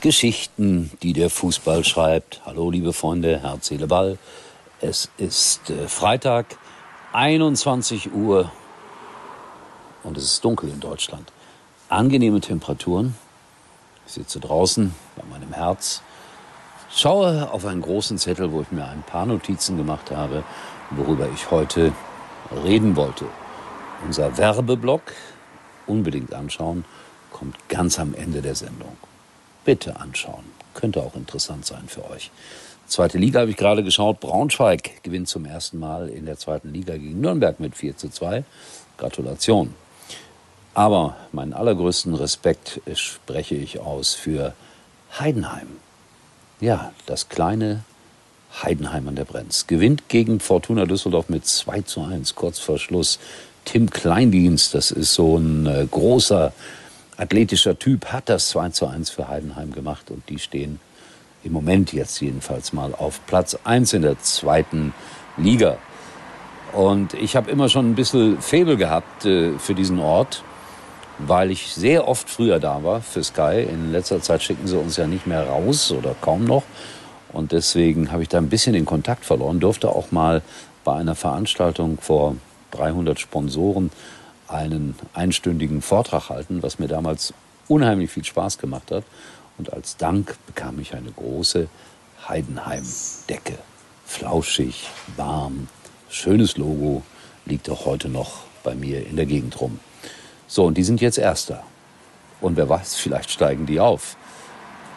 Geschichten, die der Fußball schreibt. Hallo, liebe Freunde, Herz, Seele, Ball. Es ist äh, Freitag, 21 Uhr und es ist dunkel in Deutschland. Angenehme Temperaturen. Ich sitze draußen bei meinem Herz, schaue auf einen großen Zettel, wo ich mir ein paar Notizen gemacht habe, worüber ich heute reden wollte. Unser Werbeblock, unbedingt anschauen, kommt ganz am Ende der Sendung bitte anschauen. Könnte auch interessant sein für euch. Zweite Liga habe ich gerade geschaut. Braunschweig gewinnt zum ersten Mal in der zweiten Liga gegen Nürnberg mit 4 zu 2. Gratulation. Aber meinen allergrößten Respekt spreche ich aus für Heidenheim. Ja, das kleine Heidenheim an der Brenz. Gewinnt gegen Fortuna Düsseldorf mit 2 zu 1, kurz vor Schluss. Tim Kleindienst, das ist so ein äh, großer athletischer Typ hat das 2 zu 1 für Heidenheim gemacht und die stehen im Moment jetzt jedenfalls mal auf Platz 1 in der zweiten Liga. Und ich habe immer schon ein bisschen Febel gehabt äh, für diesen Ort, weil ich sehr oft früher da war für Sky. In letzter Zeit schicken sie uns ja nicht mehr raus oder kaum noch. Und deswegen habe ich da ein bisschen den Kontakt verloren, durfte auch mal bei einer Veranstaltung vor 300 Sponsoren einen einstündigen Vortrag halten, was mir damals unheimlich viel Spaß gemacht hat. Und als Dank bekam ich eine große Heidenheim-Decke. Flauschig, warm, schönes Logo, liegt auch heute noch bei mir in der Gegend rum. So, und die sind jetzt Erster. Und wer weiß, vielleicht steigen die auf.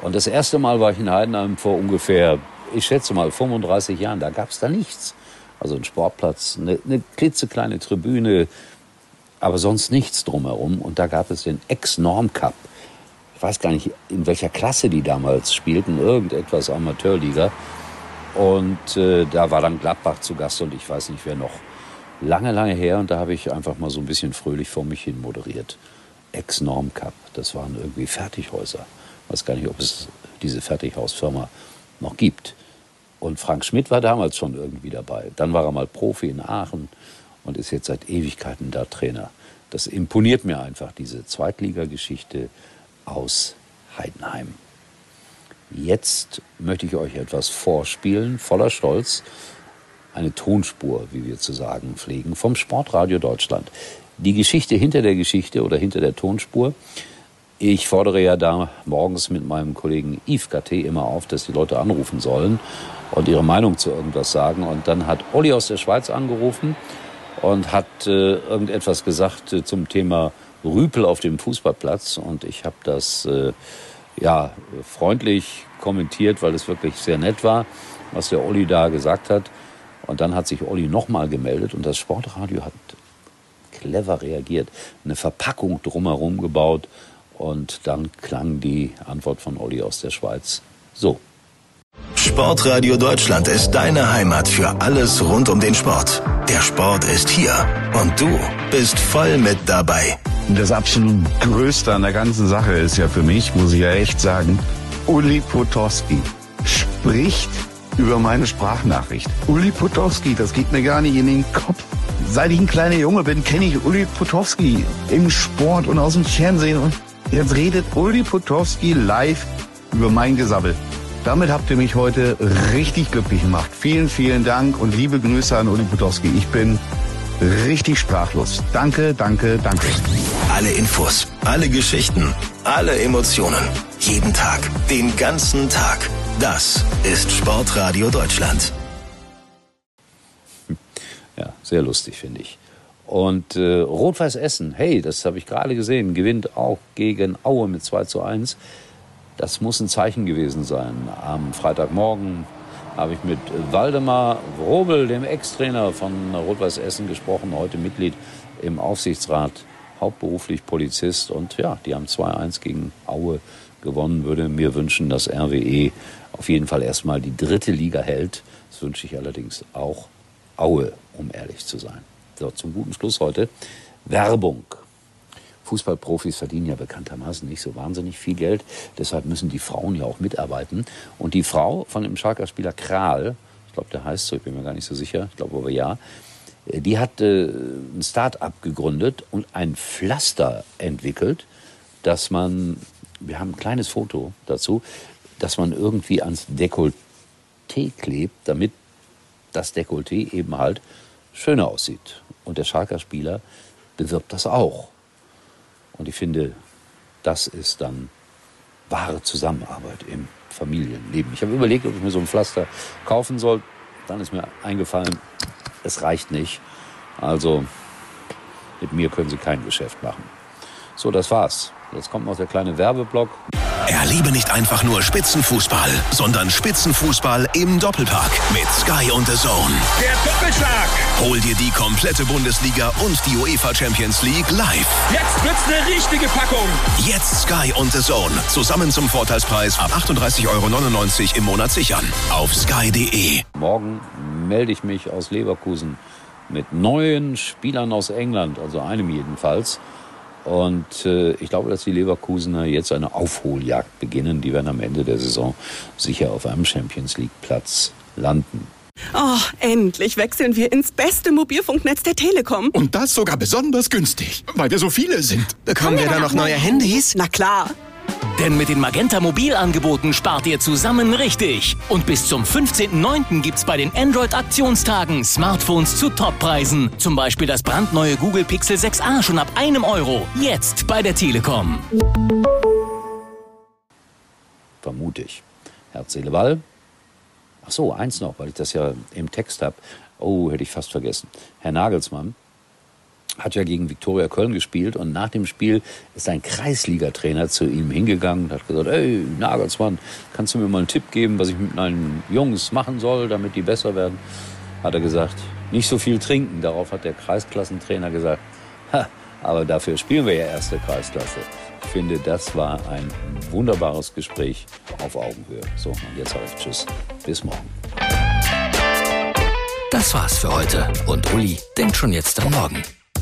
Und das erste Mal war ich in Heidenheim vor ungefähr, ich schätze mal, 35 Jahren. Da gab es da nichts. Also ein Sportplatz, eine, eine klitzekleine Tribüne, aber sonst nichts drumherum. Und da gab es den Ex-Norm Cup. Ich weiß gar nicht, in welcher Klasse die damals spielten, irgendetwas Amateurliga. Und äh, da war dann Gladbach zu Gast und ich weiß nicht wer noch. Lange, lange her und da habe ich einfach mal so ein bisschen fröhlich vor mich hin moderiert. Ex-Norm Cup, das waren irgendwie Fertighäuser. Ich weiß gar nicht, ob es diese Fertighausfirma noch gibt. Und Frank Schmidt war damals schon irgendwie dabei. Dann war er mal Profi in Aachen und ist jetzt seit Ewigkeiten da Trainer. Das imponiert mir einfach, diese Zweitligageschichte aus Heidenheim. Jetzt möchte ich euch etwas vorspielen, voller Stolz. Eine Tonspur, wie wir zu sagen pflegen, vom Sportradio Deutschland. Die Geschichte hinter der Geschichte oder hinter der Tonspur. Ich fordere ja da morgens mit meinem Kollegen Yves Gatté immer auf, dass die Leute anrufen sollen und ihre Meinung zu irgendwas sagen. Und dann hat Olli aus der Schweiz angerufen und hat äh, irgendetwas gesagt äh, zum Thema Rüpel auf dem Fußballplatz. Und ich habe das äh, ja freundlich kommentiert, weil es wirklich sehr nett war, was der Olli da gesagt hat. Und dann hat sich Olli nochmal gemeldet und das Sportradio hat clever reagiert, eine Verpackung drumherum gebaut und dann klang die Antwort von Olli aus der Schweiz so. Sportradio Deutschland ist deine Heimat für alles rund um den Sport. Der Sport ist hier und du bist voll mit dabei. Das absolut Größte an der ganzen Sache ist ja für mich, muss ich ja echt sagen, Uli Potowski spricht über meine Sprachnachricht. Uli Potowski, das geht mir gar nicht in den Kopf. Seit ich ein kleiner Junge bin, kenne ich Uli Potowski im Sport und aus dem Fernsehen. Und jetzt redet Uli Potowski live über mein Gesabbel. Damit habt ihr mich heute richtig glücklich gemacht. Vielen, vielen Dank und liebe Grüße an Uli Budowski. Ich bin richtig sprachlos. Danke, danke, danke. Alle Infos, alle Geschichten, alle Emotionen. Jeden Tag, den ganzen Tag. Das ist Sportradio Deutschland. Ja, sehr lustig, finde ich. Und äh, Rot-Weiß Essen, hey, das habe ich gerade gesehen, gewinnt auch gegen Aue mit 2 zu 1. Das muss ein Zeichen gewesen sein. Am Freitagmorgen habe ich mit Waldemar Wrobel, dem Ex-Trainer von Rot-Weiß Essen, gesprochen, heute Mitglied im Aufsichtsrat, hauptberuflich Polizist. Und ja, die haben 2-1 gegen Aue gewonnen. Würde mir wünschen, dass RWE auf jeden Fall erstmal die dritte Liga hält. Das wünsche ich allerdings auch Aue, um ehrlich zu sein. So, zum guten Schluss heute Werbung. Fußballprofis verdienen ja bekanntermaßen nicht so wahnsinnig viel Geld. Deshalb müssen die Frauen ja auch mitarbeiten. Und die Frau von dem Schalker Spieler Kral, ich glaube, der heißt so, ich bin mir gar nicht so sicher, ich glaube aber ja, die hat äh, ein Start-up gegründet und ein Pflaster entwickelt, das man wir haben ein kleines Foto dazu, dass man irgendwie ans Dekolleté klebt, damit das Dekolleté eben halt schöner aussieht. Und der Schalker Spieler bewirbt das auch. Und ich finde, das ist dann wahre Zusammenarbeit im Familienleben. Ich habe überlegt, ob ich mir so ein Pflaster kaufen soll. Dann ist mir eingefallen, es reicht nicht. Also mit mir können Sie kein Geschäft machen. So, das war's. Jetzt kommt noch der kleine Werbeblock. Erlebe nicht einfach nur Spitzenfußball, sondern Spitzenfußball im Doppelpark mit Sky und The Zone. Der Doppelschlag. Hol dir die komplette Bundesliga und die UEFA Champions League live. Jetzt wird's eine richtige Packung. Jetzt Sky und The Zone. Zusammen zum Vorteilspreis ab 38,99 Euro im Monat sichern. Auf sky.de. Morgen melde ich mich aus Leverkusen mit neuen Spielern aus England, also einem jedenfalls. Und äh, ich glaube, dass die Leverkusener jetzt eine Aufholjagd beginnen. Die werden am Ende der Saison sicher auf einem Champions League Platz landen. Oh, endlich wechseln wir ins beste Mobilfunknetz der Telekom. Und das sogar besonders günstig, weil wir so viele sind. Bekommen wir da noch neue Handys? Na klar. Denn mit den Magenta Mobilangeboten spart ihr zusammen richtig. Und bis zum 15.09. gibt's bei den Android-Aktionstagen Smartphones zu Toppreisen. Zum Beispiel das brandneue Google Pixel 6a schon ab einem Euro. Jetzt bei der Telekom. Vermute ich. Herz, Seele, Ball. Ach so, eins noch, weil ich das ja im Text habe. Oh, hätte ich fast vergessen. Herr Nagelsmann hat ja gegen Viktoria Köln gespielt und nach dem Spiel ist ein Kreisliga-Trainer zu ihm hingegangen und hat gesagt, ey, Nagelsmann, kannst du mir mal einen Tipp geben, was ich mit meinen Jungs machen soll, damit die besser werden? Hat er gesagt, nicht so viel trinken. Darauf hat der Kreisklassentrainer gesagt, ha, aber dafür spielen wir ja erste Kreisklasse. Ich finde, das war ein wunderbares Gespräch auf Augenhöhe. So, und jetzt sage ich Tschüss. Bis morgen. Das war's für heute. Und Uli denkt schon jetzt an morgen.